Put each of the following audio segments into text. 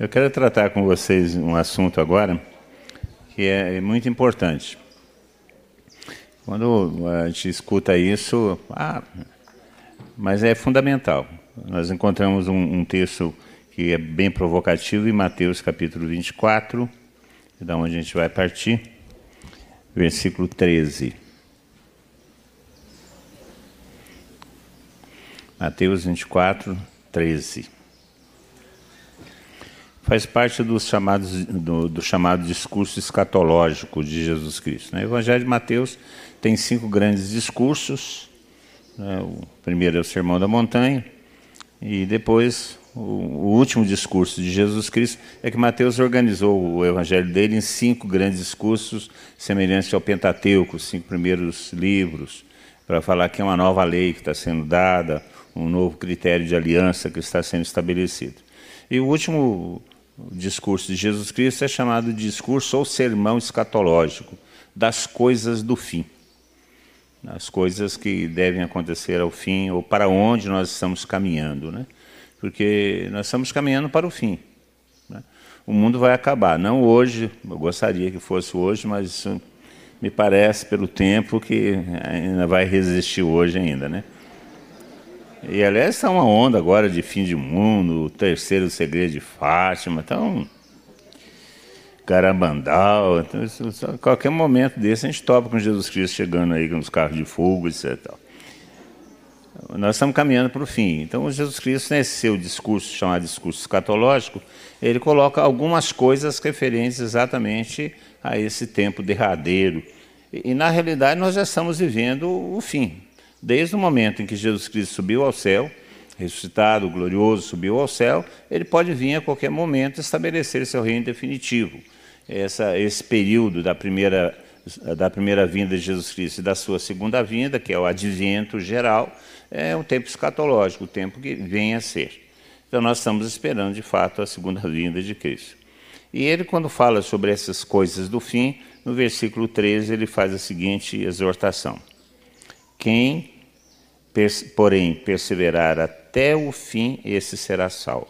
Eu quero tratar com vocês um assunto agora que é muito importante. Quando a gente escuta isso, ah, mas é fundamental. Nós encontramos um, um texto que é bem provocativo em Mateus capítulo 24, da onde a gente vai partir, versículo 13. Mateus 24, 13. Faz parte dos chamados, do, do chamado discurso escatológico de Jesus Cristo. Né? O Evangelho de Mateus tem cinco grandes discursos. Né? O primeiro é o Sermão da Montanha, e depois o, o último discurso de Jesus Cristo é que Mateus organizou o Evangelho dele em cinco grandes discursos, semelhantes ao Pentateuco, os cinco primeiros livros, para falar que é uma nova lei que está sendo dada, um novo critério de aliança que está sendo estabelecido. E o último discurso de Jesus Cristo é chamado de discurso ou sermão escatológico das coisas do fim. As coisas que devem acontecer ao fim ou para onde nós estamos caminhando, né? Porque nós estamos caminhando para o fim. Né? O mundo vai acabar, não hoje, eu gostaria que fosse hoje, mas me parece pelo tempo que ainda vai resistir hoje ainda, né? E aliás, está uma onda agora de fim de mundo, o terceiro segredo de Fátima, então. Carabandal, então, qualquer momento desse a gente topa com Jesus Cristo chegando aí com os carros de fogo, etc. Nós estamos caminhando para o fim. Então, Jesus Cristo, nesse seu discurso, chamado discurso escatológico, ele coloca algumas coisas referentes exatamente a esse tempo derradeiro. E na realidade, nós já estamos vivendo o fim. Desde o momento em que Jesus Cristo subiu ao céu, ressuscitado, glorioso, subiu ao céu, ele pode vir a qualquer momento estabelecer seu reino definitivo. Essa, esse período da primeira, da primeira vinda de Jesus Cristo e da sua segunda vinda, que é o advento geral, é um tempo escatológico, o tempo que vem a ser. Então nós estamos esperando, de fato, a segunda vinda de Cristo. E ele, quando fala sobre essas coisas do fim, no versículo 13, ele faz a seguinte exortação. Quem, porém, perseverar até o fim, esse será salvo.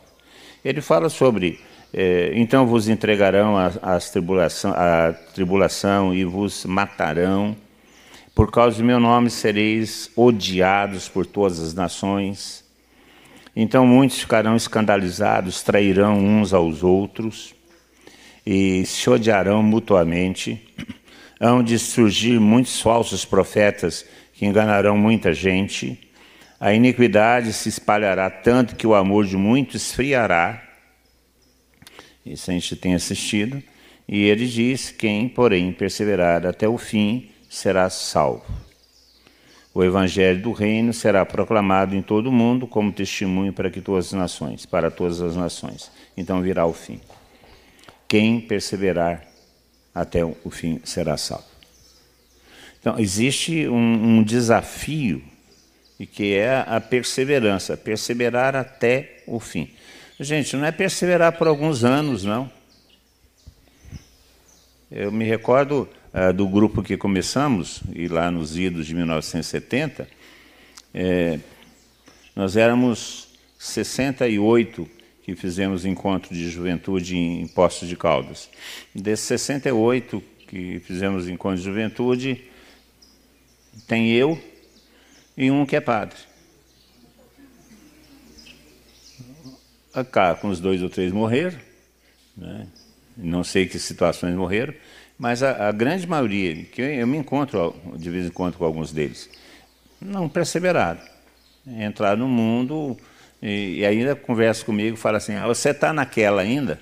Ele fala sobre, eh, então vos entregarão a, a, tribulação, a tribulação e vos matarão. Por causa do meu nome sereis odiados por todas as nações. Então muitos ficarão escandalizados, trairão uns aos outros e se odiarão mutuamente. Hão de surgir muitos falsos profetas que enganarão muita gente. A iniquidade se espalhará tanto que o amor de muitos esfriará. Isso a gente tem assistido. E ele diz: Quem, porém, perseverar até o fim será salvo. O evangelho do reino será proclamado em todo o mundo como testemunho para que todas as nações, para todas as nações. Então virá o fim. Quem perseverar até o fim será salvo. Então, existe um, um desafio, e que é a perseverança, perseverar até o fim. Gente, não é perseverar por alguns anos, não. Eu me recordo uh, do grupo que começamos, e lá nos idos de 1970, é, nós éramos 68 que fizemos encontro de juventude em Postos de Caldas. Desses 68 que fizemos encontro de juventude, tem eu e um que é padre. Cá, com os dois ou três morreram, né? não sei que situações morreram, mas a, a grande maioria, que eu, eu, me encontro de vez em quando com alguns deles, não perseveraram. Entraram no mundo e, e ainda conversa comigo fala assim, ah, você está naquela ainda?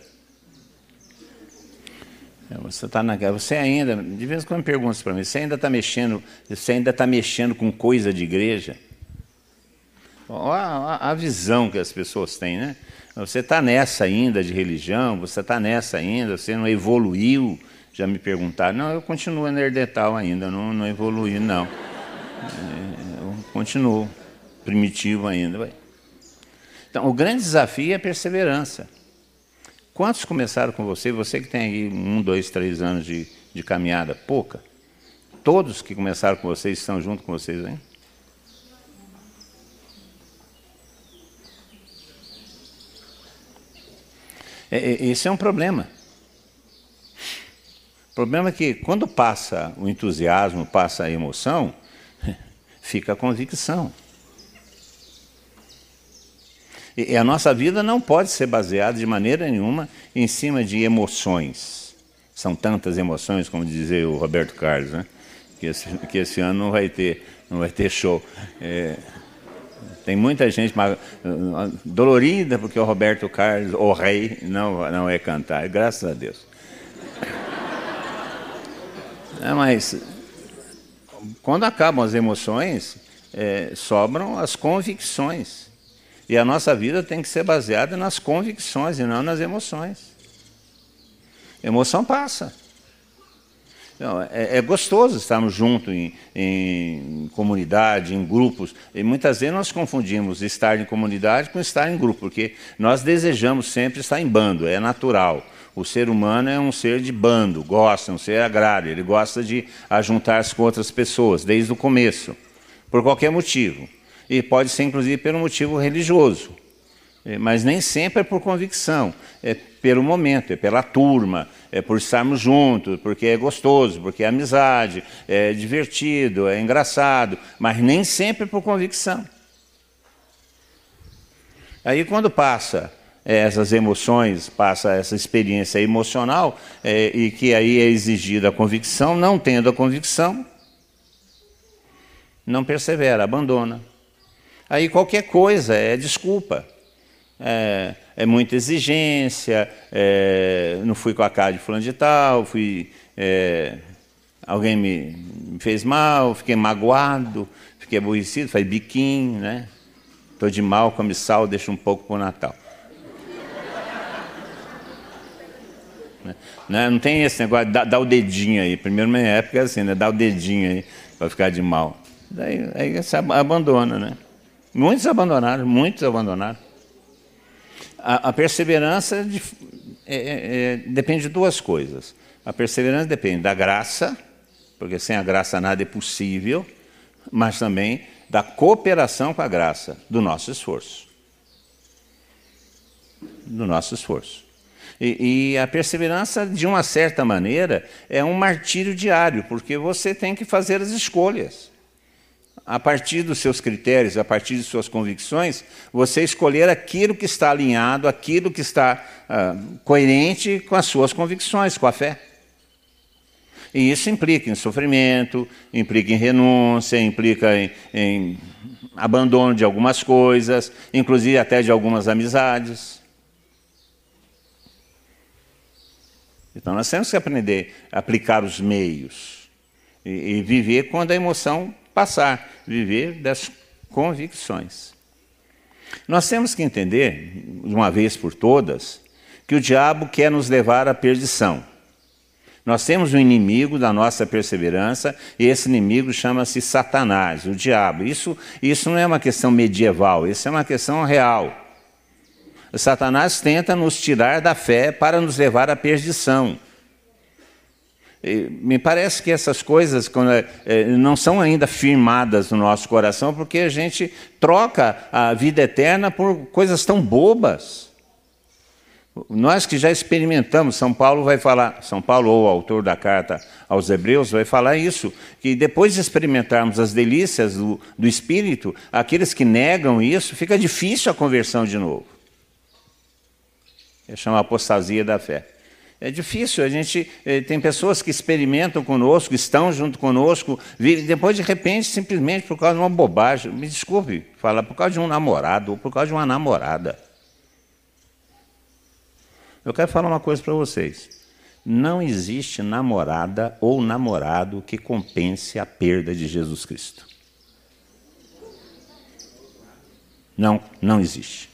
É, você está na você ainda, de vez em quando pergunta para mim, você ainda está mexendo, você ainda está mexendo com coisa de igreja? Olha a, visão que as pessoas têm, né? Você está nessa ainda de religião, você está nessa ainda, você não evoluiu. Já me perguntaram, não, eu continuo nerdental ainda, não, não evoluí, não. É, eu continuo primitivo ainda. Então, o grande desafio é a perseverança. Quantos começaram com você? Você que tem aí um, dois, três anos de, de caminhada, pouca. Todos que começaram com vocês estão junto com vocês, hein? É, é, esse é um problema. O problema é que quando passa o entusiasmo, passa a emoção, fica a convicção. E a nossa vida não pode ser baseada de maneira nenhuma em cima de emoções. São tantas emoções, como dizia o Roberto Carlos, né? que, esse, que esse ano não vai ter, não vai ter show. É, tem muita gente dolorida porque o Roberto Carlos, o rei, não, não é cantar, graças a Deus. É, mas quando acabam as emoções, é, sobram as convicções. E a nossa vida tem que ser baseada nas convicções e não nas emoções. Emoção passa. É, é, gostoso estarmos juntos em, em, comunidade, em grupos. E muitas vezes nós confundimos estar em comunidade com estar em grupo, porque nós desejamos sempre estar em bando, é natural. O ser humano é um ser de bando, gosta, é um ser agrário, ele gosta de ajuntar-se com outras pessoas, desde o começo, por qualquer motivo e pode ser inclusive pelo motivo religioso. É, mas nem sempre é por convicção, é pelo momento, é pela turma, é por estarmos juntos, porque é gostoso, porque é amizade, é divertido, é engraçado, mas nem sempre por convicção. Aí quando passa é, essas emoções, passa essa experiência emocional, é, e que aí é exigida a convicção, não tendo a convicção, não persevera, abandona. Aí qualquer coisa é desculpa. É, é muita exigência, é, não fui com a cara de fulano de tal, fui, é, alguém me, me, fez mal, fiquei magoado, fiquei aborrecido, faz biquinho, né? Estou de mal, come sal, deixa um pouco para o Natal. né? Não tem esse negócio dar, dar, o dedinho aí. Primeiro, na minha época, assim, né? Dar o dedinho aí para ficar de mal. Daí aí você abandona, né? Muitos abandonaram, muitos abandonaram. A, a perseverança de, é, é, é, depende de duas coisas. A perseverança depende da graça, porque sem a graça nada é possível, mas também da cooperação com a graça, do nosso esforço. Do nosso esforço. E, e, a perseverança, de uma certa maneira, é um martírio diário, porque você tem que fazer as escolhas a partir dos seus critérios, a partir de suas convicções, você escolher aquilo que está alinhado, aquilo que está uh, coerente com as suas convicções, com a fé. E isso implica em sofrimento, implica em renúncia, implica em, em abandono de algumas coisas, inclusive até de algumas amizades. Então nós temos que aprender a aplicar os meios e, e viver quando a emoção passar, viver das convicções. Nós temos que entender, de uma vez por todas, que o diabo quer nos levar à perdição. Nós temos um inimigo da nossa perseverança e esse inimigo chama-se Satanás, o diabo. Isso, isso não é uma questão medieval, isso é uma questão real. O Satanás tenta nos tirar da fé para nos levar à perdição. Me parece que essas coisas é, é, não são ainda firmadas no nosso coração, porque a gente troca a vida eterna por coisas tão bobas. Nós que já experimentamos, São Paulo vai falar, São Paulo ou o autor da carta aos Hebreus vai falar isso, que depois de experimentarmos as delícias do, do Espírito, aqueles que negam isso, fica difícil a conversão de novo. É chamar apostasia da fé. É difícil, a gente eh, tem pessoas que experimentam conosco, estão junto conosco, depois de repente, simplesmente por causa de uma bobagem, me desculpe falar, por causa de um namorado ou por causa de uma namorada. Eu quero falar uma coisa para vocês. Não existe namorada ou namorado que compense a perda de Jesus Cristo. Não, não existe.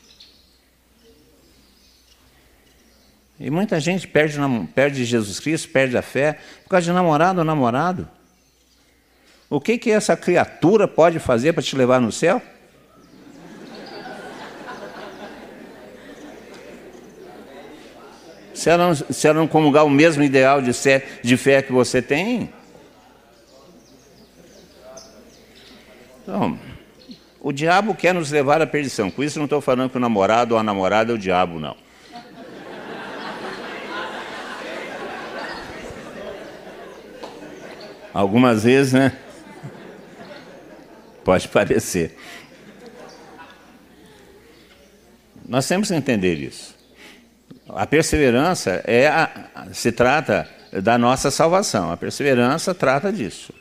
E muita gente perde, perde Jesus Cristo, perde a fé, por causa de namorado ou namorado. O que, que essa criatura pode fazer para te levar no céu? Se ela, não, se ela não comungar o mesmo ideal de, fé, de fé que você tem? Então, o diabo quer nos levar à perdição. Com isso não estou falando que o namorado ou a namorada é o diabo, não. Algumas vezes, né? Pode parecer. Nós temos que entender isso. A perseverança é a, se trata da nossa salvação. A perseverança trata disso.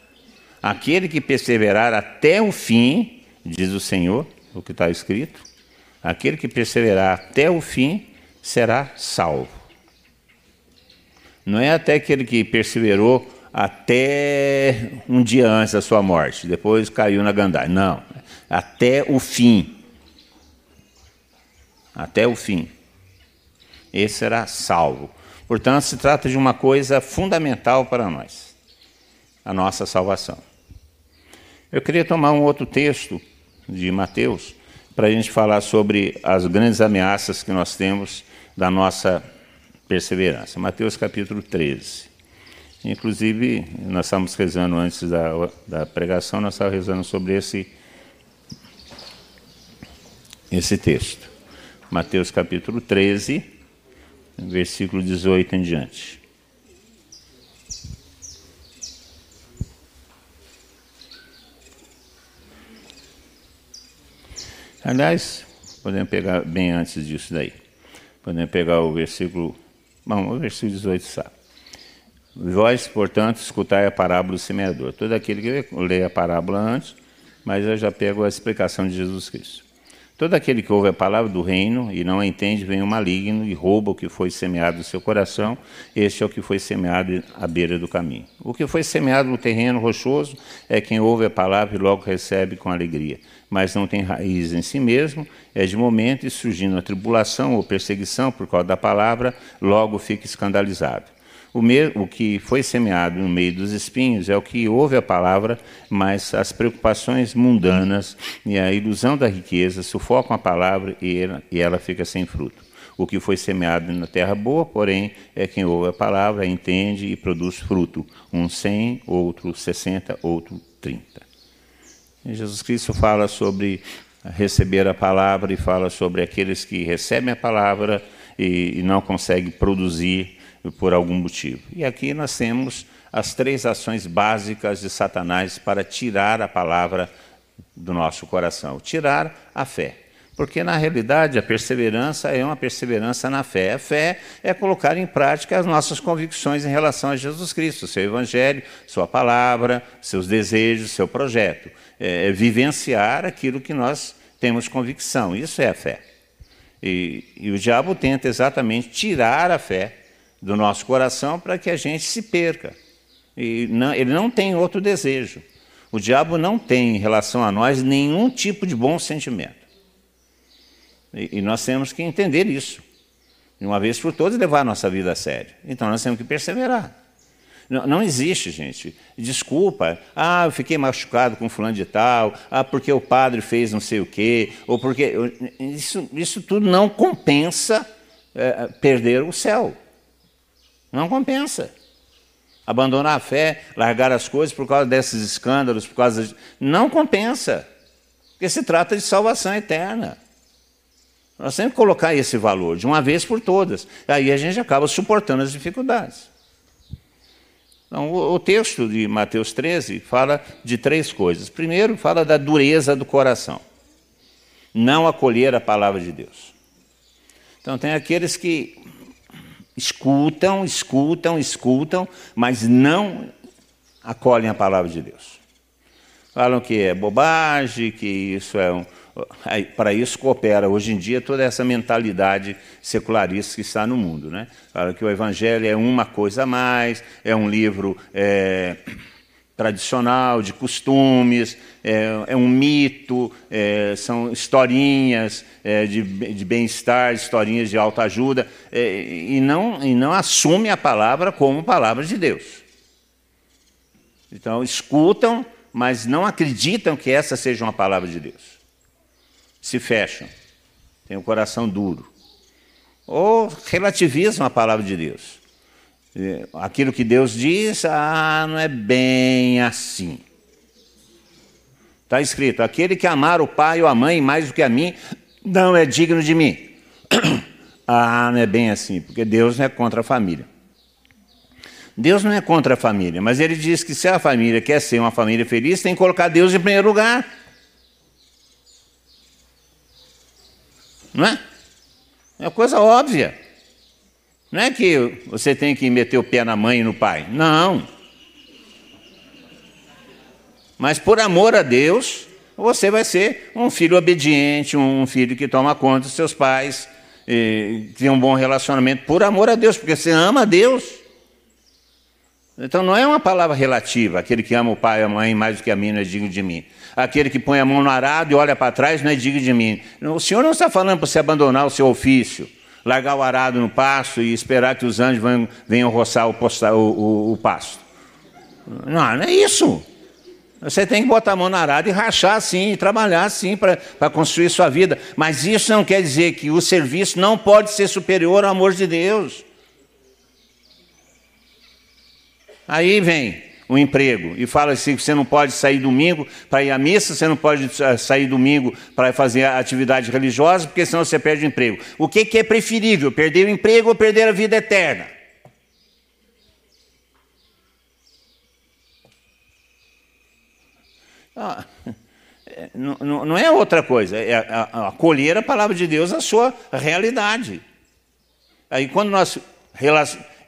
Aquele que perseverar até o fim, diz o Senhor, o que está escrito, aquele que perseverar até o fim será salvo. Não é até aquele que perseverou até um dia antes da sua morte, depois caiu na gandaia. Não, até o fim. Até o fim. Esse será salvo. Portanto, se trata de uma coisa fundamental para nós, a nossa salvação. Eu queria tomar um outro texto de Mateus para a gente falar sobre as grandes ameaças que nós temos da nossa perseverança. Mateus capítulo 13. Inclusive, nós estávamos rezando antes da, da pregação, nós estávamos rezando sobre esse, esse texto. Mateus capítulo 13, versículo 18 em diante. Aliás, podemos pegar bem antes disso daí. Podemos pegar o versículo. Bom, o versículo 18 sabe. Vós, portanto, escutai a parábola do semeador. Todo aquele que lê a parábola antes, mas eu já pego a explicação de Jesus Cristo. Todo aquele que ouve a palavra do reino e não a entende, vem o maligno e rouba o que foi semeado no seu coração. Este é o que foi semeado à beira do caminho. O que foi semeado no terreno rochoso é quem ouve a palavra e logo recebe com alegria, mas não tem raiz em si mesmo, é de momento e surgindo a tribulação ou perseguição por causa da palavra, logo fica escandalizado. O, o que foi semeado no meio dos espinhos é o que ouve a palavra, mas as preocupações mundanas e a ilusão da riqueza sufocam a palavra e ela, e ela fica sem fruto. O que foi semeado na terra boa, porém, é quem ouve a palavra, entende e produz fruto. Um cem, outro sessenta, outro trinta. Jesus Cristo fala sobre receber a palavra e fala sobre aqueles que recebem a palavra e, e não conseguem produzir por algum motivo. E aqui nós temos as três ações básicas de Satanás para tirar a palavra do nosso coração. Tirar a fé. Porque, na realidade, a perseverança é uma perseverança na fé. A fé é colocar em prática as nossas convicções em relação a Jesus Cristo, seu Evangelho, sua palavra, seus desejos, seu projeto. É, é vivenciar aquilo que nós temos convicção. Isso é a fé. E, e o diabo tenta exatamente tirar a fé do nosso coração para que a gente se perca. E não, ele não tem outro desejo. O diabo não tem em relação a nós nenhum tipo de bom sentimento. E, e nós temos que entender isso. De uma vez por todas, levar a nossa vida a sério. Então nós temos que perseverar. Não, não, existe, gente. Desculpa. Ah, eu fiquei machucado com fulano de tal. Ah, porque o padre fez não sei o quê. Ou porque. Isso, isso tudo não compensa é, perder o céu. Não compensa. Abandonar a fé, largar as coisas por causa desses escândalos, por causa de... não compensa. Porque se trata de salvação eterna. Nós temos que colocar esse valor de uma vez por todas. Aí a gente acaba suportando as dificuldades. Então, o, texto de Mateus 13 fala de três coisas. Primeiro, fala da dureza do coração. Não acolher a palavra de Deus. Então, tem aqueles que Escutam, escutam, escutam, mas não acolhem a palavra de Deus. Falam que é bobagem, que isso é um. Para isso coopera hoje em dia toda essa mentalidade secularista que está no mundo. Né? Fala que o Evangelho é uma coisa a mais, é um livro. É tradicional, de costumes, é, é um mito, é, são historinhas é, de, de bem-estar, historinhas de autoajuda, é, e, não, e não assume a palavra como palavra de Deus. Então, escutam, mas não acreditam que essa seja uma palavra de Deus. Se fecham, têm o coração duro. Ou relativizam a palavra de Deus aquilo que Deus diz, ah, não é bem assim. Está escrito: aquele que amar o pai ou a mãe mais do que a mim, não é digno de mim. Ah, não é bem assim, porque Deus não é contra a família. Deus não é contra a família, mas ele diz que se a família quer ser uma família feliz, tem que colocar Deus em primeiro lugar. Não é? É uma coisa óbvia. Não é que você tem que meter o pé na mãe e no pai. Não. Mas por amor a Deus, você vai ser um filho obediente, um filho que toma conta dos seus pais, que tem um bom relacionamento por amor a Deus, porque você ama a Deus. Então não é uma palavra relativa, aquele que ama o pai e a mãe mais do que a mim não é digno de mim. Aquele que põe a mão no arado e olha para trás não é digno de mim. O Senhor não está falando para você abandonar o seu ofício, largar o arado no pasto e esperar que os anjos venham, venham roçar o, o, o, o pasto. Não, não é isso. Você tem que botar a mão na arada e rachar assim, e trabalhar assim para construir sua vida. Mas isso não quer dizer que o serviço não pode ser superior ao amor de Deus. Aí vem o emprego e fala assim: você não pode sair domingo para ir à missa, você não pode sair domingo para fazer atividade religiosa, porque senão você perde o emprego. O que, que é preferível, perder o emprego ou perder a vida eterna? Ah, não, não, é outra coisa, é acolher a palavra de Deus a sua realidade. Aí quando nós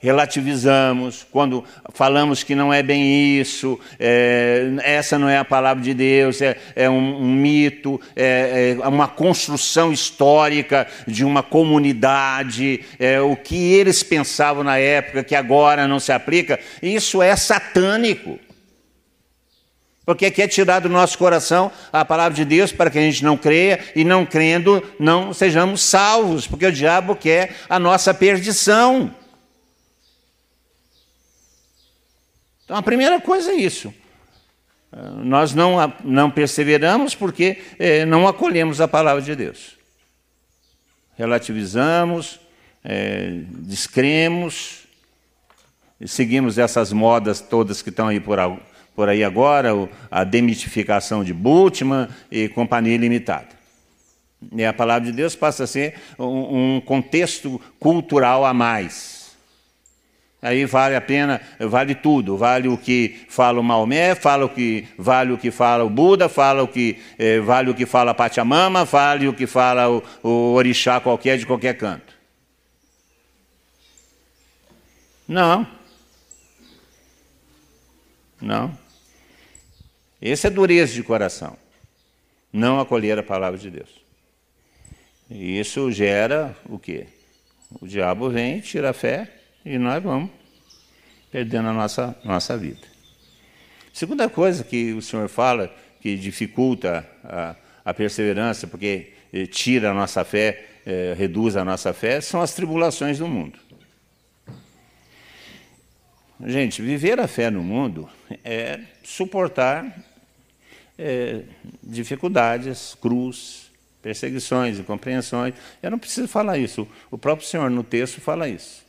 relativizamos, quando falamos que não é bem isso, é, essa não é a palavra de Deus, é, é um, um, mito, é, é, uma construção histórica de uma comunidade, é o que eles pensavam na época que agora não se aplica, isso é satânico. Porque quer tirar do nosso coração a palavra de Deus para que a gente não creia e não crendo não sejamos salvos, porque o diabo quer a nossa perdição. Então a primeira coisa é isso. Nós não, não perseveramos porque é, não acolhemos a palavra de Deus. Relativizamos, é, descremos, seguimos essas modas todas que estão aí por, por aí agora, a demitificação de Bultmann e Companhia Limitada. E a palavra de Deus passa a ser um, um contexto cultural a mais. Aí vale a pena, vale tudo, vale o que fala o Maomé, fala o que vale o que fala o Buda, fala o que eh, vale o que fala a Pachamama, vale o que fala o, o orixá qualquer de qualquer canto. Não. Não. Esse é dureza de coração. Não acolher a palavra de Deus. E isso gera o quê? O diabo vem, tira a fé e nós vamos perdendo a nossa, nossa vida. Segunda coisa que o Senhor fala que dificulta a, a perseverança, porque eh, tira a nossa fé, eh, reduz a nossa fé, são as tribulações do mundo. Gente, viver a fé no mundo é suportar é, dificuldades, cruz, perseguições, incompreensões. Eu não preciso falar isso. O próprio Senhor no texto fala isso.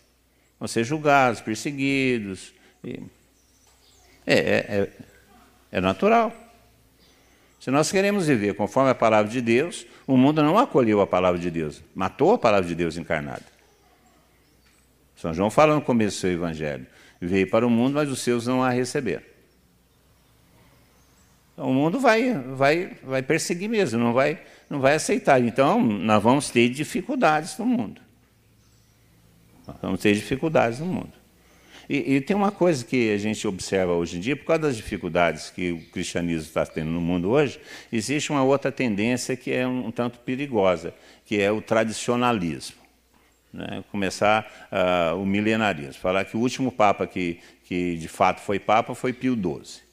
Vão ser julgados, perseguidos. E... É, é, é, é natural. Se nós queremos viver conforme a palavra de Deus, o mundo não acolheu a palavra de Deus, matou a palavra de Deus encarnada. São João fala no começo do seu evangelho: veio para o mundo, mas os seus não a receberam. O mundo vai, vai, vai perseguir mesmo, não vai, não vai aceitar. Então, nós vamos ter dificuldades no mundo. Vamos ter dificuldades no mundo. E, e, tem uma coisa que a gente observa hoje em dia, por causa das dificuldades que o cristianismo está tendo no mundo hoje, existe uma outra tendência que é um, um tanto perigosa, que é o tradicionalismo. Né? Começar uh, o milenarismo. Falar que o último Papa que, que de fato foi Papa foi Pio XII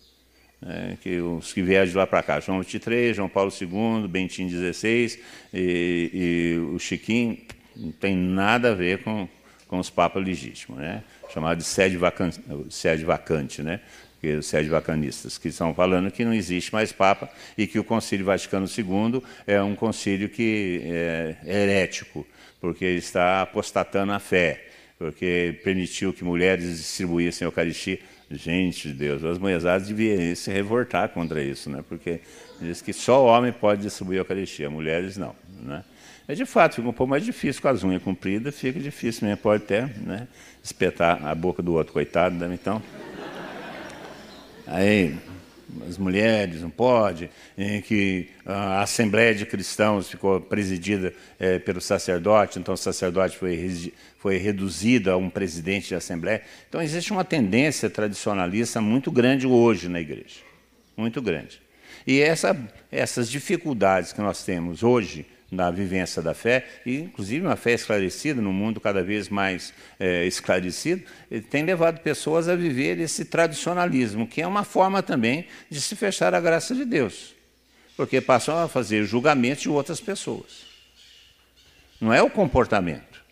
é, que os que vieram de lá para cá, João XXIII, João Paulo II, Bentinho XVI e, e, o Chiquinho, não tem nada a ver com, com os papas legítimos, né? chamado de sede vacante, sede vacante né? que os sede vacanistas, que estão falando que não existe mais Papa e que o Concílio Vaticano II é um concílio que é herético, porque está apostatando a fé, porque permitiu que mulheres distribuíssem a Eucaristia. Gente de Deus, as mulheres deviam se revoltar contra isso, né? porque diz que só homem pode distribuir a Eucaristia, mulheres não. Né? É de fato, fica um pouco mais difícil com as unhas compridas, fica difícil mesmo, pode até né, espetar a boca do outro, coitado, né? então. Aí, as mulheres não pode, em que a Assembleia de Cristãos ficou presidida é, pelo sacerdote, então o sacerdote foi, foi reduzido a um presidente de Assembleia. Então existe uma tendência tradicionalista muito grande hoje na igreja, muito grande. E essa, essas dificuldades que nós temos hoje na vivência da fé, e inclusive uma fé esclarecida, num mundo cada vez mais é, esclarecido, tem levado pessoas a viver esse tradicionalismo, que é uma forma também de se fechar a graça de Deus, porque passam a fazer julgamentos de outras pessoas. Não é o comportamento,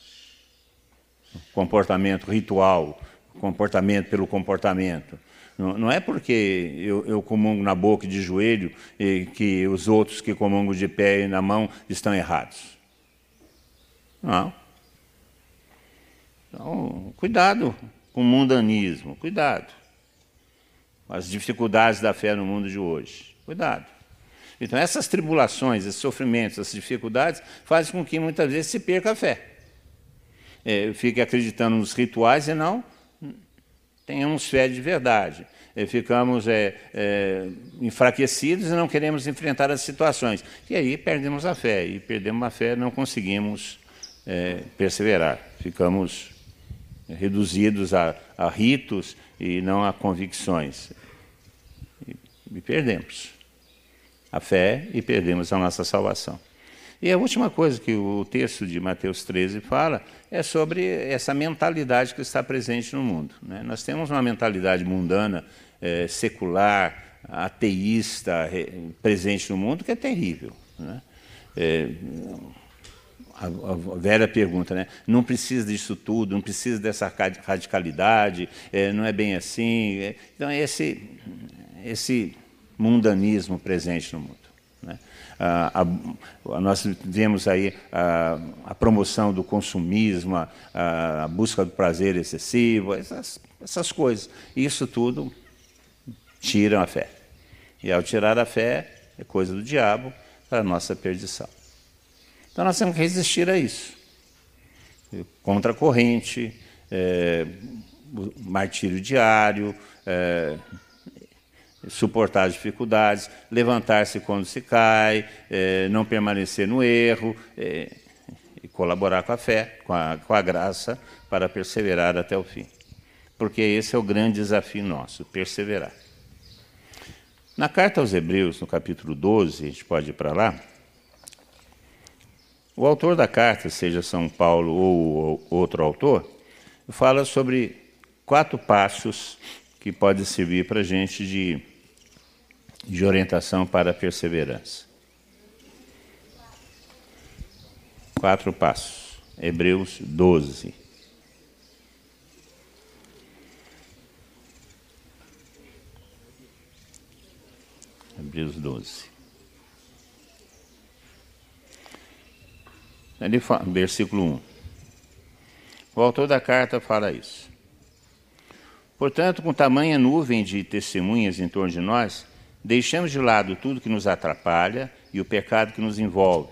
comportamento ritual, comportamento pelo comportamento, não, é porque eu, eu, comungo na boca e de joelho e que os outros que comungam de pé e na mão estão errados. Não. Então, cuidado com o mundanismo, cuidado. As dificuldades da fé no mundo de hoje, cuidado. Então, essas tribulações, esses sofrimentos, essas dificuldades fazem com que muitas vezes se perca a fé. É, fique acreditando nos rituais e não tenhamos fé de verdade. E ficamos é, é, enfraquecidos e não queremos enfrentar as situações. E aí perdemos a fé. E perdemos a fé não conseguimos é, perseverar. Ficamos reduzidos a, a, ritos e não a convicções. E, e perdemos a fé e perdemos a nossa salvação. E a última coisa que o texto de Mateus 13 fala é sobre essa mentalidade que está presente no mundo. Né? Nós temos uma mentalidade mundana, é, secular, ateísta presente no mundo que é terrível. Né? É, a, a pergunta, né? não precisa disso tudo, não precisa dessa radicalidade, é, não é bem assim. É, então, esse, esse mundanismo presente no mundo. Né? a, a, nós vemos aí a, a promoção do consumismo, a, busca do prazer excessivo, essas, essas coisas. Isso tudo tira a fé. E ao tirar a fé, é coisa do diabo para a nossa perdição. Então nós temos que resistir a isso. Contra a corrente, é, martírio diário, é, suportar as dificuldades, levantar-se quando se cai, é, não permanecer no erro é, e colaborar com a fé, com a, com a graça, para perseverar até o fim. Porque esse é o grande desafio nosso, perseverar. Na carta aos Hebreus, no capítulo 12, a gente pode ir para lá, o autor da carta, seja São Paulo ou outro autor, fala sobre quatro passos que podem servir para a gente de de orientação para a perseverança. Quatro passos. Hebreus 12. Hebreus 12. Ele fala, versículo 1. O autor da carta fala isso. Portanto, com tamanha nuvem de testemunhas em torno de nós, Deixemos de lado tudo que nos atrapalha e o pecado que nos envolve.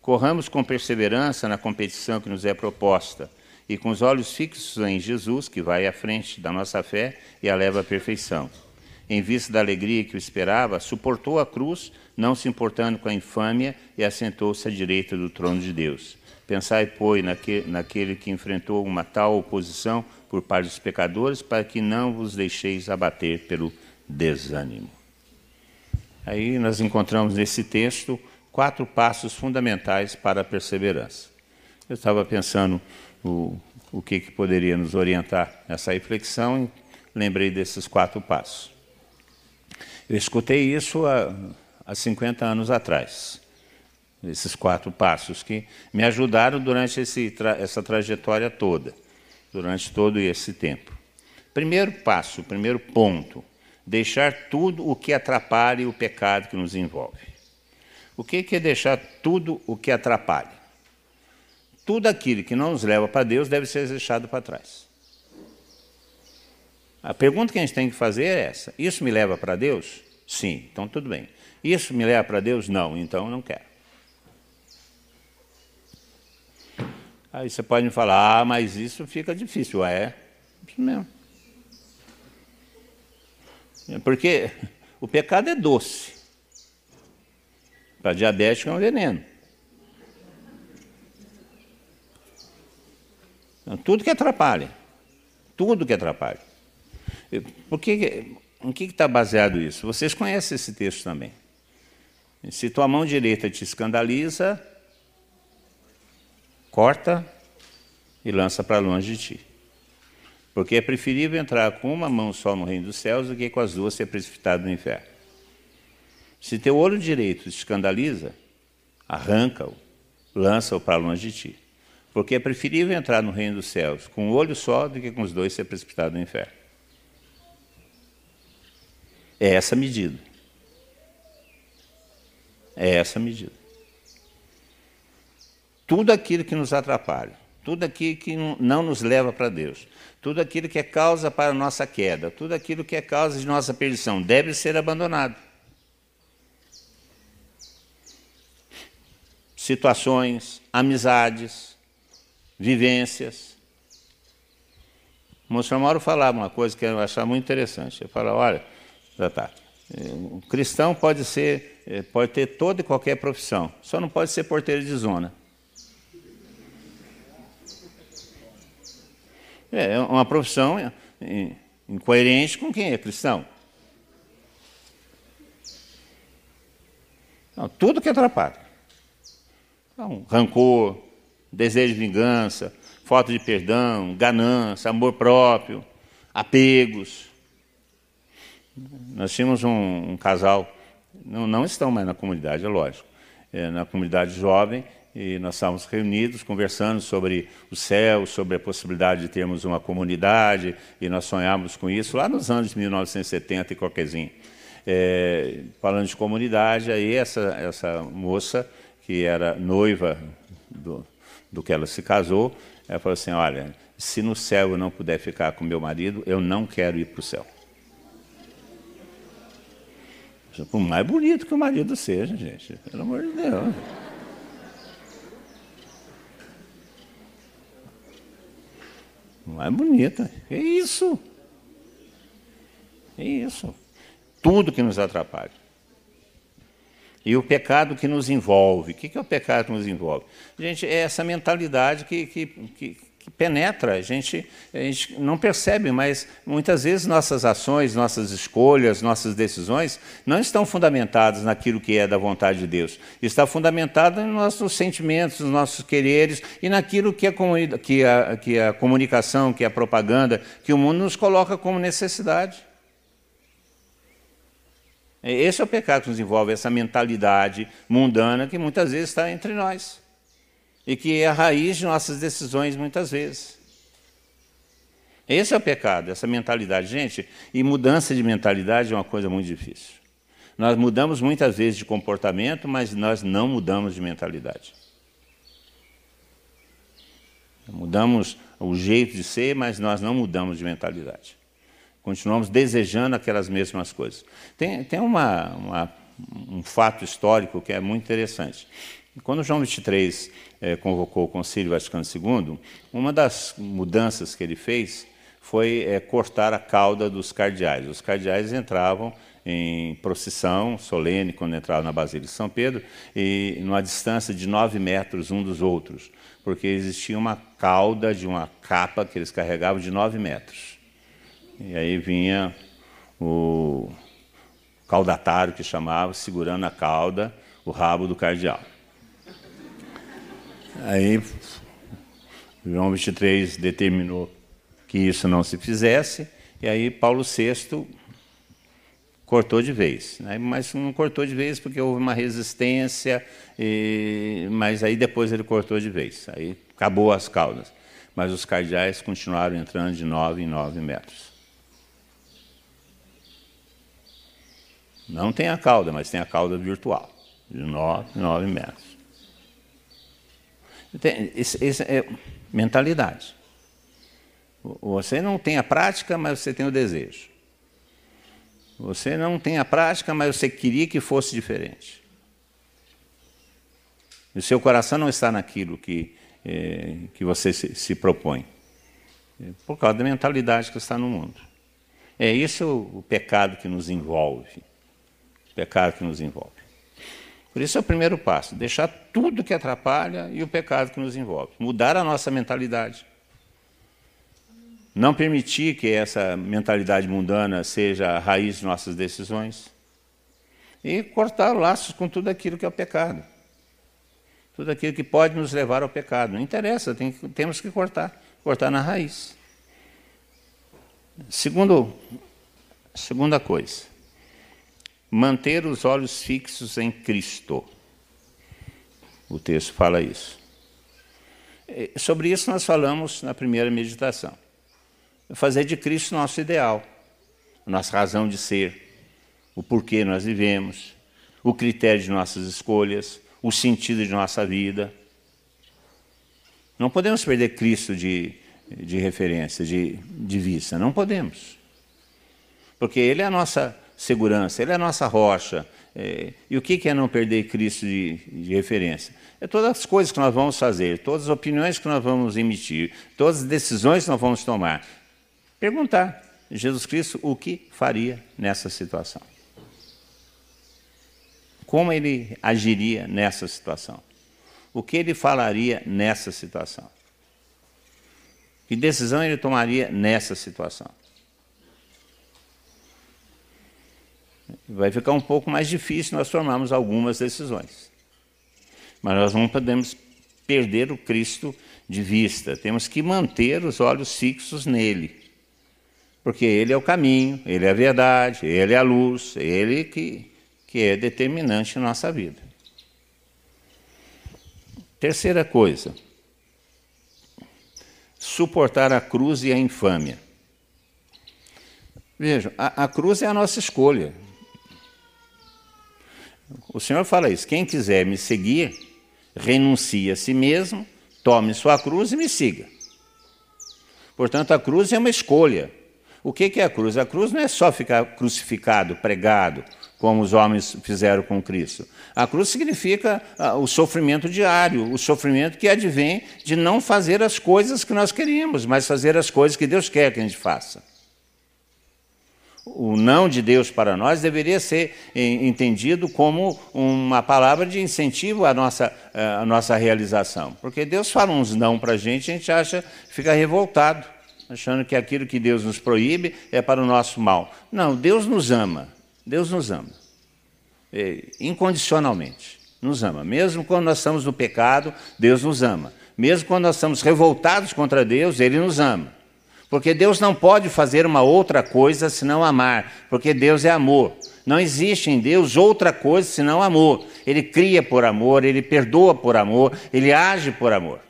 Corramos com perseverança na competição que nos é proposta e com os olhos fixos em Jesus, que vai à frente da nossa fé e a leva à perfeição. Em vista da alegria que o esperava, suportou a cruz, não se importando com a infâmia, e assentou-se à direita do trono de Deus. Pensai, pois, naquele que enfrentou uma tal oposição por parte dos pecadores, para que não vos deixeis abater pelo desânimo. Aí nós encontramos nesse texto quatro passos fundamentais para a perseverança. Eu estava pensando o, o que, que poderia nos orientar nessa reflexão e lembrei desses quatro passos. Eu escutei isso há, há 50 anos atrás, esses quatro passos que me ajudaram durante esse, essa trajetória toda, durante todo esse tempo. Primeiro passo, primeiro ponto, deixar tudo o que atrapalhe o pecado que nos envolve. O que é deixar tudo o que atrapalhe? Tudo aquilo que não nos leva para Deus deve ser deixado para trás. A pergunta que a gente tem que fazer é essa: isso me leva para Deus? Sim, então tudo bem. Isso me leva para Deus? Não, então não quero. Aí você pode me falar, ah, mas isso fica difícil. É, isso mesmo. Porque o pecado é doce. Para diabético é um veneno. Então, tudo que atrapalha. Tudo que atrapalha. Por que, em que está baseado isso? Vocês conhecem esse texto também. Se tua mão direita te escandaliza, corta e lança para longe de ti. Porque é preferível entrar com uma mão só no reino dos céus do que com as duas ser precipitado no inferno. Se teu olho direito te escandaliza, arranca-o, lança-o para longe de ti. Porque é preferível entrar no reino dos céus com um olho só do que com os dois ser precipitado no inferno. É essa medida. É essa medida. Tudo aquilo que nos atrapalha, tudo aquilo que não nos leva para Deus, tudo aquilo que é causa para a nossa queda, tudo aquilo que é causa de nossa perdição, deve ser abandonado. Situações, amizades, vivências. O Monsenhor Mauro falava uma coisa que eu achava muito interessante. Ele falava, olha, já tá, o cristão pode ser, eh, pode ter toda e qualquer profissão, só não pode ser porteiro de zona. É uma profissão incoerente com quem é cristão. Não, tudo que atrapalha. Então, rancor, desejo de vingança, falta de perdão, ganância, amor próprio, apegos. Nós tínhamos um, um casal, não, não, estão mais na comunidade, é lógico, é, na comunidade jovem, e nós estávamos reunidos conversando sobre o céu, sobre a possibilidade de termos uma comunidade, e nós sonhávamos com isso lá nos anos de 1970 e qualquerzinho. É, falando de comunidade, aí essa, essa moça, que era noiva do, do que ela se casou, ela falou assim, olha, se no céu eu não puder ficar com meu marido, eu não quero ir para o céu. Por mais bonito que o marido seja, gente, pelo amor de Deus. Mais bonita. É isso. É isso. Tudo que nos atrapalha. E o pecado que nos envolve. O que é o pecado que nos envolve? Gente, é essa mentalidade que, que, que, penetra. A gente, a gente não percebe, mas muitas vezes nossas ações, nossas escolhas, nossas decisões não estão fundamentadas naquilo que é da vontade de Deus. Está fundamentado nos nossos sentimentos, nos nossos quereres e naquilo que a, que a, que a comunicação, que a propaganda, que o mundo nos coloca como necessidade. Esse é o pecado que nos envolve, essa mentalidade mundana que muitas vezes está entre nós e que é a raiz de nossas decisões muitas vezes. Esse é o pecado, essa mentalidade. Gente, e mudança de mentalidade é uma coisa muito difícil. Nós mudamos muitas vezes de comportamento, mas nós não mudamos de mentalidade. Mudamos o jeito de ser, mas nós não mudamos de mentalidade. Continuamos desejando aquelas mesmas coisas. Tem, tem uma, uma, um fato histórico que é muito interessante. Quando João XXIII eh, convocou o Concílio Vaticano II, uma das mudanças que ele fez foi eh, cortar a cauda dos cardeais. Os cardeais entravam em procissão solene quando entravam na Basílica de São Pedro, e numa distância de nove metros um dos outros, porque existia uma cauda de uma capa que eles carregavam de nove metros. E aí vinha o caudatário, que chamava, segurando a cauda, o rabo do cardeal. Aí João 23 determinou que isso não se fizesse, e aí Paulo VI cortou de vez. Né? Mas não cortou de vez porque houve uma resistência, e... mas aí depois ele cortou de vez. Aí acabou as caudas. Mas os cardeais continuaram entrando de 9 em 9 metros. Não tem a cauda, mas tem a cauda virtual, de 9, 9 metros. Esse, esse é mentalidade. Você não tem a prática, mas você tem o desejo. Você não tem a prática, mas você queria que fosse diferente. O seu coração não está naquilo que é, que você se, se propõe. É, por causa da mentalidade que está no mundo. É esse o, o pecado que nos envolve. O pecado que nos envolve. Por isso é o primeiro passo, deixar tudo que atrapalha e o pecado que nos envolve. Mudar a nossa mentalidade. Não permitir que essa mentalidade mundana seja a raiz de nossas decisões. E cortar laços com tudo aquilo que é o pecado. Tudo aquilo que pode nos levar ao pecado. Não interessa, tem, temos que cortar. Cortar na raiz. Segundo, segunda coisa manter os olhos fixos em Cristo. O texto fala isso. Sobre isso nós falamos na primeira meditação. Fazer de Cristo nosso ideal, nossa razão de ser, o porquê nós vivemos, o critério de nossas escolhas, o sentido de nossa vida. Não podemos perder Cristo de, de referência, de, de vista. Não podemos. Porque Ele é a nossa segurança, Ele é a nossa rocha. É, e o que é não perder Cristo de, de, referência? É todas as coisas que nós vamos fazer, todas as opiniões que nós vamos emitir, todas as decisões que nós vamos tomar. Perguntar, Jesus Cristo, o que faria nessa situação? Como ele agiria nessa situação? O que ele falaria nessa situação? Que decisão ele tomaria nessa situação? Vai ficar um pouco mais difícil nós tomarmos algumas decisões. Mas nós não podemos perder o Cristo de vista, temos que manter os olhos fixos nele. Porque ele é o caminho, ele é a verdade, ele é a luz, ele que, que é determinante na nossa vida. Terceira coisa, suportar a cruz e a infâmia. Vejam, a, a cruz é a nossa escolha. O Senhor fala isso: quem quiser me seguir, renuncie a si mesmo, tome sua cruz e me siga. Portanto, a cruz é uma escolha. O que é a cruz? A cruz não é só ficar crucificado, pregado, como os homens fizeram com Cristo. A cruz significa ah, o sofrimento diário, o sofrimento que advém de não fazer as coisas que nós queríamos, mas fazer as coisas que Deus quer que a gente faça o não de Deus para nós deveria ser entendido como uma palavra de incentivo à nossa, à nossa realização. Porque Deus fala uns não para a gente, a gente acha, fica revoltado, achando que aquilo que Deus nos proíbe é para o nosso mal. Não, Deus nos ama. Deus nos ama. É, incondicionalmente. Nos ama. Mesmo quando nós estamos no pecado, Deus nos ama. Mesmo quando nós estamos revoltados contra Deus, Ele nos ama. Porque Deus não pode fazer uma outra coisa senão amar, porque Deus é amor. Não existe em Deus outra coisa senão amor. Ele cria por amor, ele perdoa por amor, ele age por amor.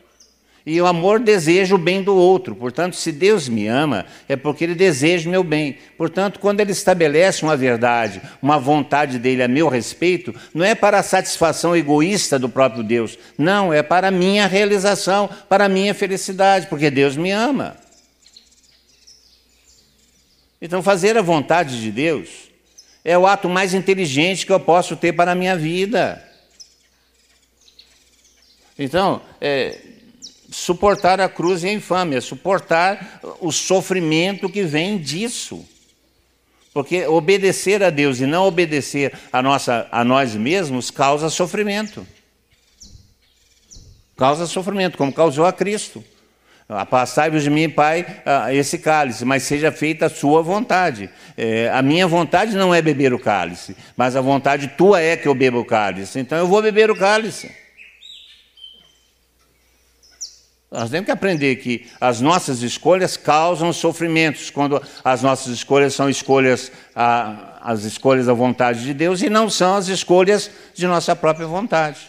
E o amor deseja o bem do outro. Portanto, se Deus me ama, é porque Ele deseja o meu bem. Portanto, quando Ele estabelece uma verdade, uma vontade dele a meu respeito, não é para a satisfação egoísta do próprio Deus. Não, é para a minha realização, para a minha felicidade, porque Deus me ama. Então, fazer a vontade de Deus é o ato mais inteligente que eu posso ter para a minha vida. Então, é, suportar a cruz e a infâmia, suportar o sofrimento que vem disso. Porque obedecer a Deus e não obedecer a, nossa, a nós mesmos causa sofrimento. Causa sofrimento, como causou a Cristo. Passai-vos de mim, Pai, esse cálice, mas seja feita a sua vontade. É, a minha vontade não é beber o cálice, mas a vontade tua é que eu beba o cálice. Então eu vou beber o cálice. Nós temos que aprender que as nossas escolhas causam sofrimentos, quando as nossas escolhas são escolhas, as escolhas da vontade de Deus e não são as escolhas de nossa própria vontade.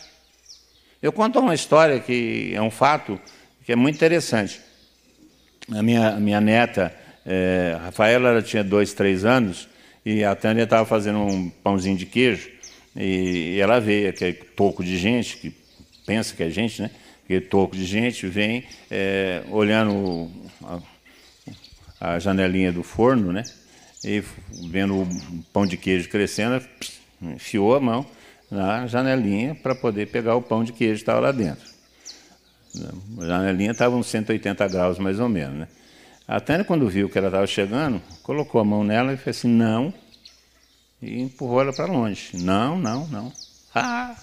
Eu conto uma história que é um fato que é muito interessante. A minha, a minha neta, é, Rafaela, ela tinha dois, três anos, e a Tânia estava fazendo um pãozinho de queijo, e, e ela veio, aquele toco de gente, que pensa que é gente, né? Aquele toco de gente vem é, olhando a, a, janelinha do forno, né? E vendo o pão de queijo crescendo, enfiou a mão na janelinha para poder pegar o pão de queijo que estava lá dentro. A janelinha estava uns 180 graus mais ou menos. Né? A Tânia, quando viu que ela estava chegando, colocou a mão nela e fez assim, não, e empurrou ela para longe. Não, não, não. Ah!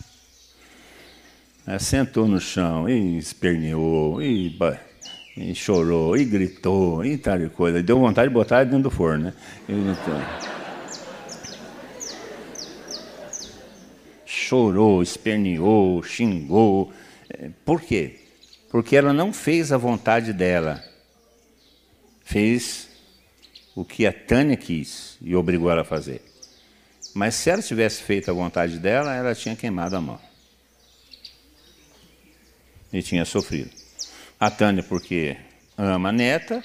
Ela sentou no chão e esperneou, e, e, chorou, e gritou, e tal de coisa. Deu vontade de botar ela dentro do forno, né? E, então, chorou, esperneou, xingou. É, por quê? Porque ela não fez a vontade dela. Fez o que a Tânia quis e obrigou ela a fazer. Mas se ela tivesse feito a vontade dela, ela tinha queimado a mão. E tinha sofrido. A Tânia, porque ama a neta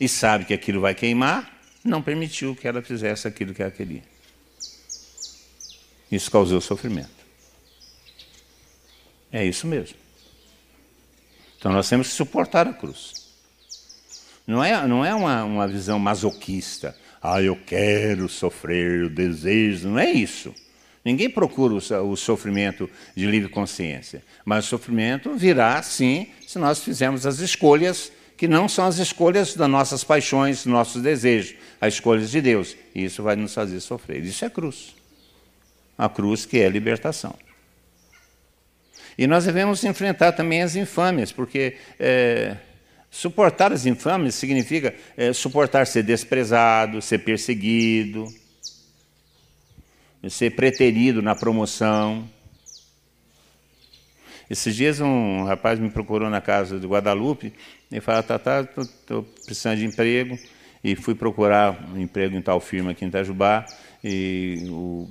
e sabe que aquilo vai queimar, não permitiu que ela fizesse aquilo que ela queria. Isso causou sofrimento. É isso mesmo. Então nós temos que suportar a cruz. Não é, não é uma, uma visão masoquista. Ah, eu quero sofrer, o desejo. Não é isso. Ninguém procura o, o sofrimento de livre consciência. Mas o sofrimento virá, sim, se nós fizermos as escolhas que não são as escolhas das nossas paixões, dos nossos desejos, as escolhas de Deus. E isso vai nos fazer sofrer. Isso é cruz. A cruz que é a libertação. E nós devemos enfrentar também as infâmias, porque é, suportar as infâmias significa é, suportar ser desprezado, ser perseguido, ser preterido na promoção. Esses dias um rapaz me procurou na casa de Guadalupe e falou, Tatá, estou precisando de emprego e fui procurar um emprego em tal firma aqui em Itajubá e o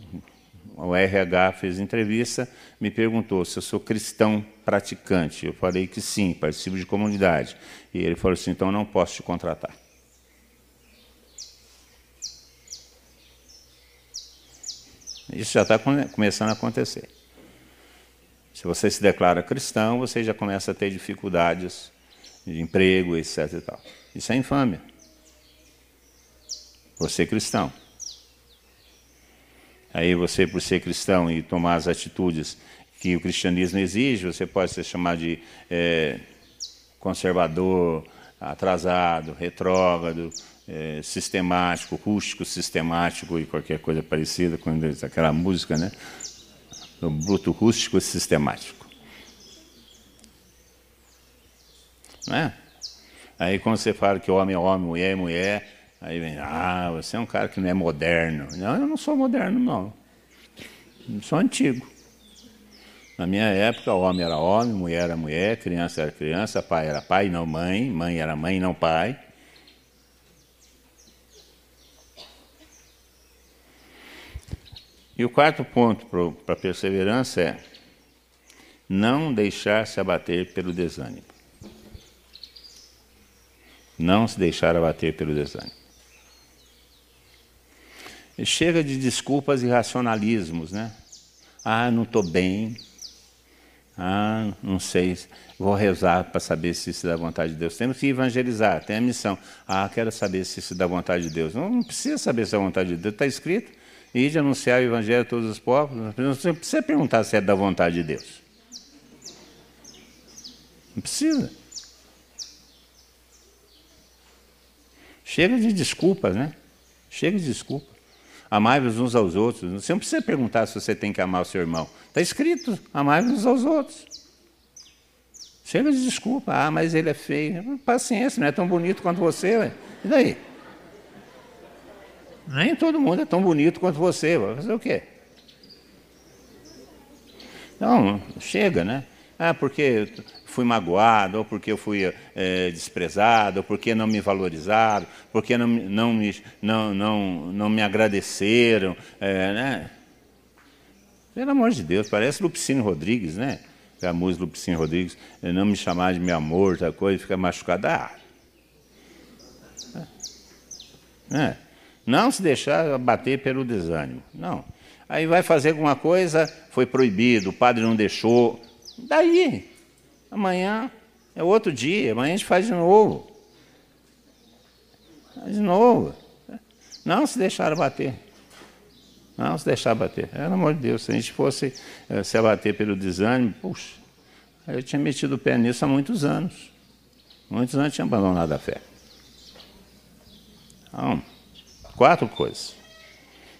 o RH fez entrevista, me perguntou se eu sou cristão praticante. Eu falei que sim, participo de comunidade. E ele falou assim: então não posso te contratar. Isso já está começando a acontecer. Se você se declara cristão, você já começa a ter dificuldades de emprego, etc. Isso é infâmia. Você é cristão. Aí você, por ser cristão e tomar as atitudes que o cristianismo exige, você pode ser chamado de é, conservador, atrasado, retrógrado, é, sistemático, rústico, sistemático e qualquer coisa parecida com aquela música, né? O bruto rústico e sistemático. Não é? Aí quando você fala que homem é homem, mulher é mulher, Aí vem, ah, você é um cara que não é moderno. Não, eu não sou moderno, não. Eu sou antigo. Na minha época, homem era homem, mulher era mulher, criança era criança, pai era pai, não mãe, mãe era mãe, não pai. E o quarto ponto para a perseverança é não deixar se abater pelo desânimo. Não se deixar abater pelo desânimo. Chega de desculpas e racionalismos, né? Ah, não estou bem. Ah, não sei, vou rezar para saber se isso da vontade de Deus. Temos que evangelizar, tem a missão. Ah, quero saber se isso da vontade de Deus. Não, precisa saber se é vontade de Deus, está escrito. E de anunciar o evangelho a todos os povos. Não precisa perguntar se é da vontade de Deus. Não precisa. Chega de desculpas, né? Chega de desculpas. Amai-vos uns aos outros. Você não precisa perguntar se você tem que amar o seu irmão. Está escrito, amai-vos uns aos outros. Chega de desculpa. Ah, mas ele é feio. Paciência, não é tão bonito quanto você. Ué. E daí? Nem todo mundo é tão bonito quanto você. Vai fazer o quê? Então, chega, né? Ah, porque fui magoado, ou porque eu fui é, desprezado, ou porque não me valorizaram, porque não, não, me, não, não, não me agradeceram. É, né? Pelo amor de Deus, parece Lupicínio Rodrigues, né? A música Lupicínio Rodrigues, não me chamar de meu amor, tal coisa, fica machucado. Ah. É. Não se deixar bater pelo desânimo. Não. Aí vai fazer alguma coisa, foi proibido, o padre não deixou. Daí, Amanhã é outro dia, amanhã a gente faz de novo. Faz de novo. Não se deixar bater. Não se deixar bater. Pelo amor de Deus, se a gente fosse uh, se abater pelo desânimo, puxa, Eu tinha metido o pé nisso há muitos anos. Muitos anos tinha abandonado a fé. Então, quatro coisas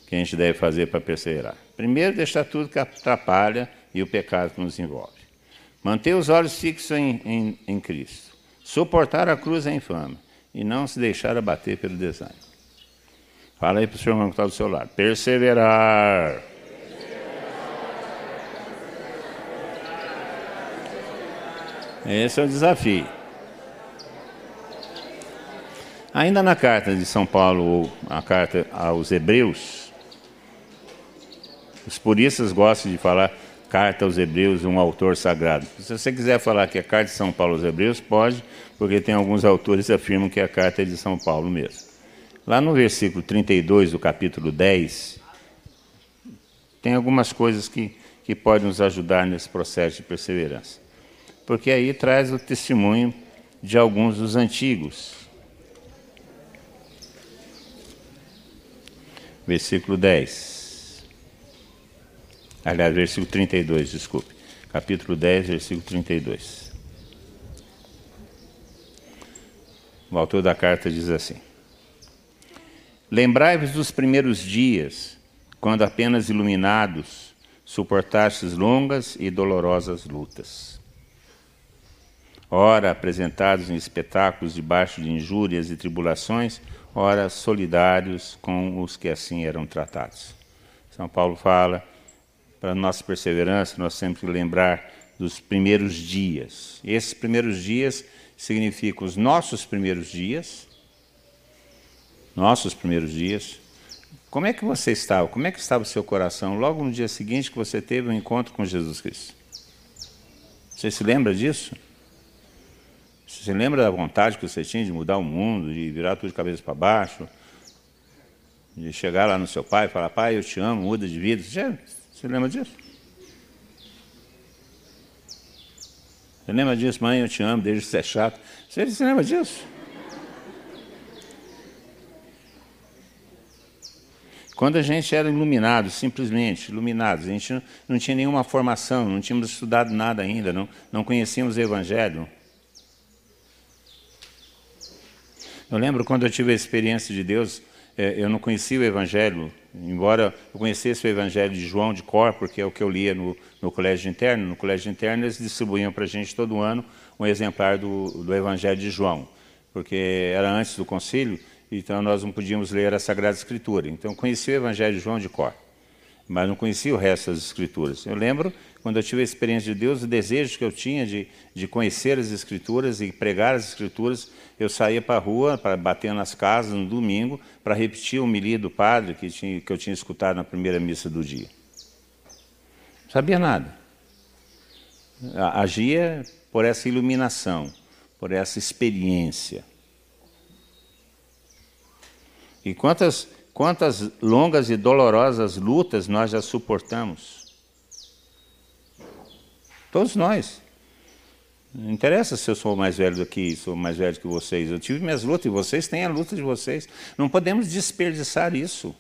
que a gente deve fazer para perseverar. Primeiro, deixar tudo que atrapalha e o pecado que nos envolve. Manter os olhos fixos em, em, em Cristo. Suportar a cruz é infame e não se deixar abater pelo desânimo. Fala aí para o senhor que está do seu lado. Perseverar. Esse é o desafio. Ainda na carta de São Paulo, a carta aos Hebreus, os puristas gostam de falar carta aos Hebreus, um autor sagrado. Se você quiser falar que é carta de São Paulo aos Hebreus, pode, porque tem alguns autores que afirmam que é a carta é de São Paulo mesmo. Lá no versículo 32 do capítulo 10, tem algumas coisas que, que podem nos ajudar nesse processo de perseverança. Porque aí traz o testemunho de alguns dos antigos. Versículo 10. Aliás, versículo 32, desculpe. Capítulo 10, versículo 32. O autor da carta diz assim: Lembrai-vos dos primeiros dias, quando apenas iluminados suportastes longas e dolorosas lutas. Ora apresentados em espetáculos debaixo de injúrias e tribulações, ora solidários com os que assim eram tratados. São Paulo fala para nossa perseverança, nós temos que lembrar dos primeiros dias. Esses primeiros dias significam os nossos primeiros dias. Nossos primeiros dias. Como é que você estava? Como é que estava o seu coração logo no dia seguinte que você teve um encontro com Jesus Cristo? Você se lembra disso? Você se lembra da vontade que você tinha de mudar o mundo, de virar tudo de cabeça para baixo? De chegar lá no seu pai e falar, pai, eu te amo, muda de vida. Você já você lembra disso? Você lembra disso, mãe? Eu te amo, desde que você é chato. Você, você lembra disso? Quando a gente era iluminado, simplesmente iluminado, a gente não, não, tinha nenhuma formação, não tínhamos estudado nada ainda, não, não conhecíamos o Evangelho. Eu lembro quando eu tive a experiência de Deus, eu não conhecia o Evangelho, embora eu conhecesse o Evangelho de João de cor, porque é o que eu lia no, no colégio interno. No colégio interno eles distribuíam para a gente todo ano um exemplar do, do Evangelho de João, porque era antes do concílio, então nós não podíamos ler a Sagrada Escritura. Então eu conhecia o Evangelho de João de cor, mas não conhecia o resto das Escrituras. Eu lembro quando eu tive a experiência de Deus, o desejo que eu tinha de, de conhecer as Escrituras e pregar as Escrituras, eu saía para a rua, para bater nas casas no domingo, para repetir o homilia do padre que, tinha, que eu tinha escutado na primeira missa do dia. Não sabia nada. Agia por essa iluminação, por essa experiência. E quantas, quantas longas e dolorosas lutas nós já suportamos Todos nós. Não interessa se eu sou mais velho do que sou mais velho que vocês. Eu tive minhas lutas e vocês têm a luta de vocês. Não podemos desperdiçar isso.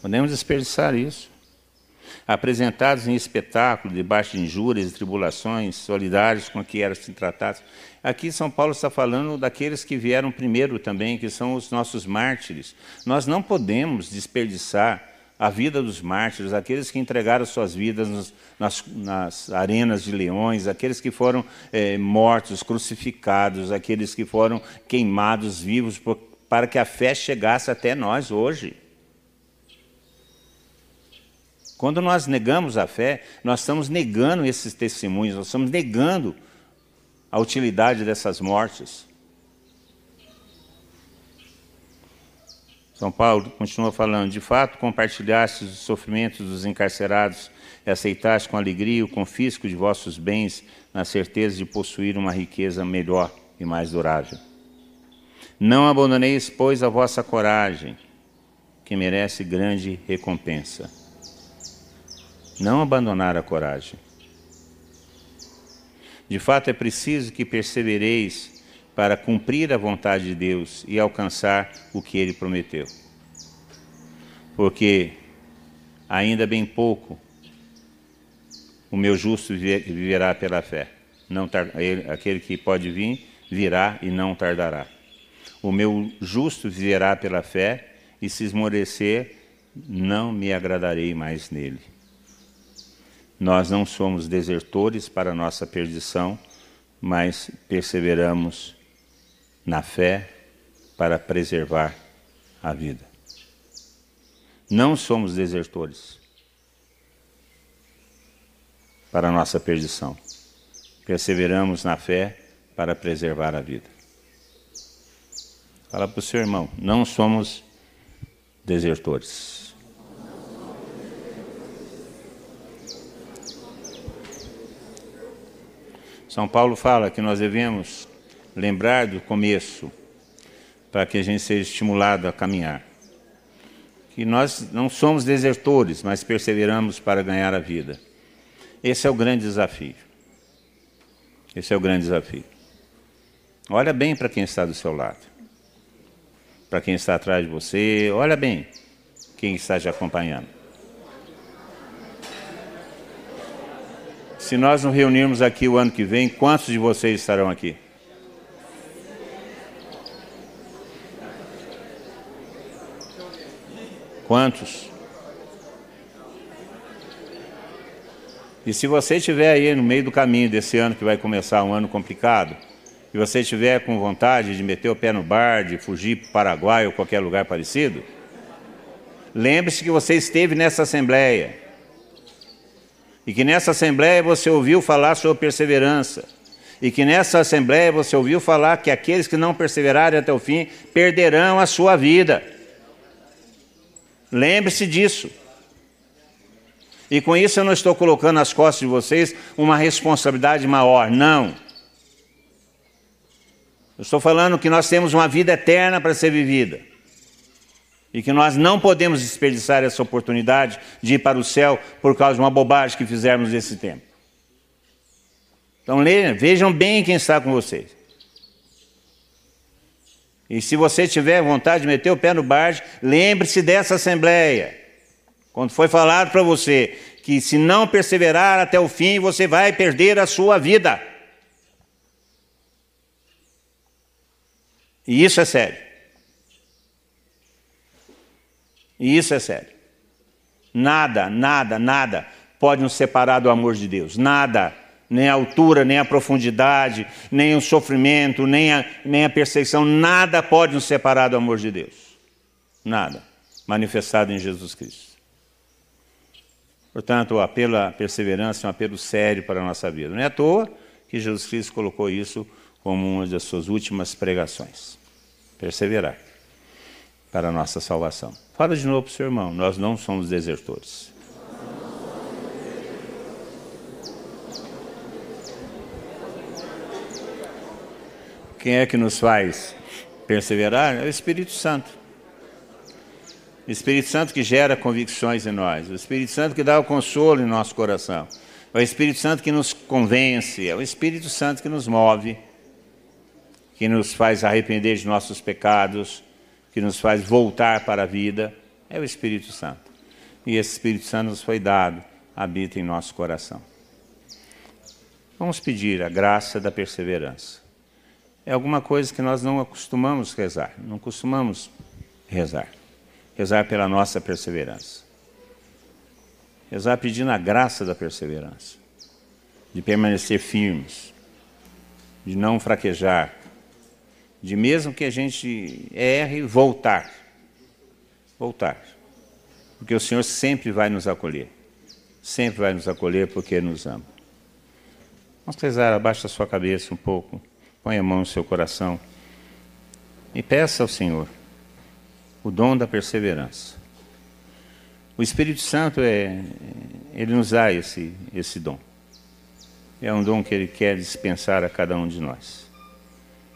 Podemos desperdiçar isso. Apresentados em espetáculo, debaixo de injúrias e tribulações, solidários com que eram tratados. Aqui São Paulo está falando daqueles que vieram primeiro também, que são os nossos mártires. Nós não podemos desperdiçar a vida dos mártires, aqueles que entregaram suas vidas nas, nas arenas de leões, aqueles que foram é, mortos, crucificados, aqueles que foram queimados vivos por, para que a fé chegasse até nós hoje. Quando nós negamos a fé, nós estamos negando esses testemunhos, nós estamos negando a utilidade dessas mortes. São Paulo continua falando: de fato, compartilhaste os sofrimentos dos encarcerados e aceitaste com alegria o confisco de vossos bens, na certeza de possuir uma riqueza melhor e mais durável. Não abandoneis, pois, a vossa coragem, que merece grande recompensa. Não abandonar a coragem. De fato, é preciso que persevereis para cumprir a vontade de Deus e alcançar o que ele prometeu. Porque ainda bem pouco O meu justo viverá pela fé. Não aquele que pode vir, virá e não tardará. O meu justo viverá pela fé, e se esmorecer, não me agradarei mais nele. Nós não somos desertores para nossa perdição, mas perseveramos na fé para preservar a vida. Não somos desertores para nossa perdição. Perseveramos na fé para preservar a vida. Fala para o seu irmão, não somos desertores. São Paulo fala que nós devemos lembrar do começo para que a gente seja estimulado a caminhar. Que nós não somos desertores, mas perseveramos para ganhar a vida. Esse é o grande desafio. Esse é o grande desafio. Olha bem para quem está do seu lado. Para quem está atrás de você, olha bem quem está te acompanhando. Se nós nos reunirmos aqui o ano que vem, quantos de vocês estarão aqui? Quantos? E se você estiver aí no meio do caminho desse ano que vai começar um ano complicado, e você estiver com vontade de meter o pé no bar, de fugir para o Paraguai ou qualquer lugar parecido, lembre-se que você esteve nessa assembleia. E que nessa assembleia você ouviu falar sobre perseverança. E que nessa assembleia você ouviu falar que aqueles que não perseverarem até o fim perderão a sua vida. Lembre-se disso. E com isso eu não estou colocando nas costas de vocês uma responsabilidade maior, não. Eu estou falando que nós temos uma vida eterna para ser vivida. E que nós não podemos desperdiçar essa oportunidade de ir para o céu por causa de uma bobagem que fizermos nesse tempo. Então vejam bem quem está com vocês. E se você tiver vontade de meter o pé no barge, lembre-se dessa assembleia. Quando foi falado para você que se não perseverar até o fim, você vai perder a sua vida. E isso é sério. E isso é sério. Nada, nada, nada pode nos separar do amor de Deus. Nada nem a altura, nem a profundidade, nem o sofrimento, nem a, nem a perseguição, nada pode nos separar do amor de Deus. Nada. Manifestado em Jesus Cristo. Portanto, o apelo à perseverança é um apelo sério para a nossa vida. Não é à toa que Jesus Cristo colocou isso como uma das suas últimas pregações. Perseverar para a nossa salvação. Fala de novo para o seu irmão, nós não somos desertores. Quem é que nos faz perseverar? É o Espírito Santo. O Espírito Santo que gera convicções em nós. O Espírito Santo que dá o consolo em nosso coração. É o Espírito Santo que nos convence. É o Espírito Santo que nos move. Que nos faz arrepender de nossos pecados. Que nos faz voltar para a vida. É o Espírito Santo. E esse Espírito Santo nos foi dado, habita em nosso coração. Vamos pedir a graça da perseverança é alguma coisa que nós não acostumamos rezar, não costumamos rezar. Rezar pela nossa perseverança. Rezar pedindo a graça da perseverança, de permanecer firmes, de não fraquejar, de mesmo que a gente erre, voltar. Voltar. Porque o Senhor sempre vai nos acolher. Sempre vai nos acolher porque nos ama. Vamos rezar, abaixa a sua cabeça um pouco. Põe a mão no seu coração e peça ao Senhor o dom da perseverança. O Espírito Santo é, ele nos dá esse, esse dom. É um dom que ele quer dispensar a cada um de nós.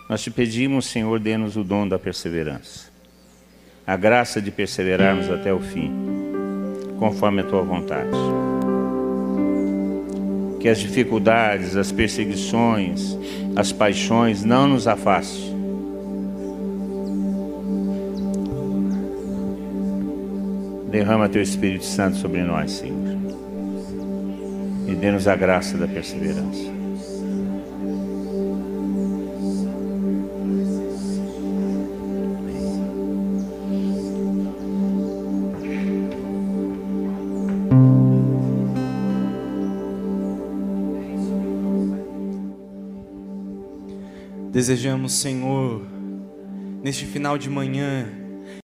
Nós te pedimos, Senhor, dê-nos o dom da perseverança. A graça de perseverarmos até o fim, conforme a tua vontade que as dificuldades, as perseguições, as paixões não nos afastem. Derrama teu Espírito Santo sobre nós, Senhor. e dê-nos a graça da perseverança. Desejamos, Senhor, neste final de manhã,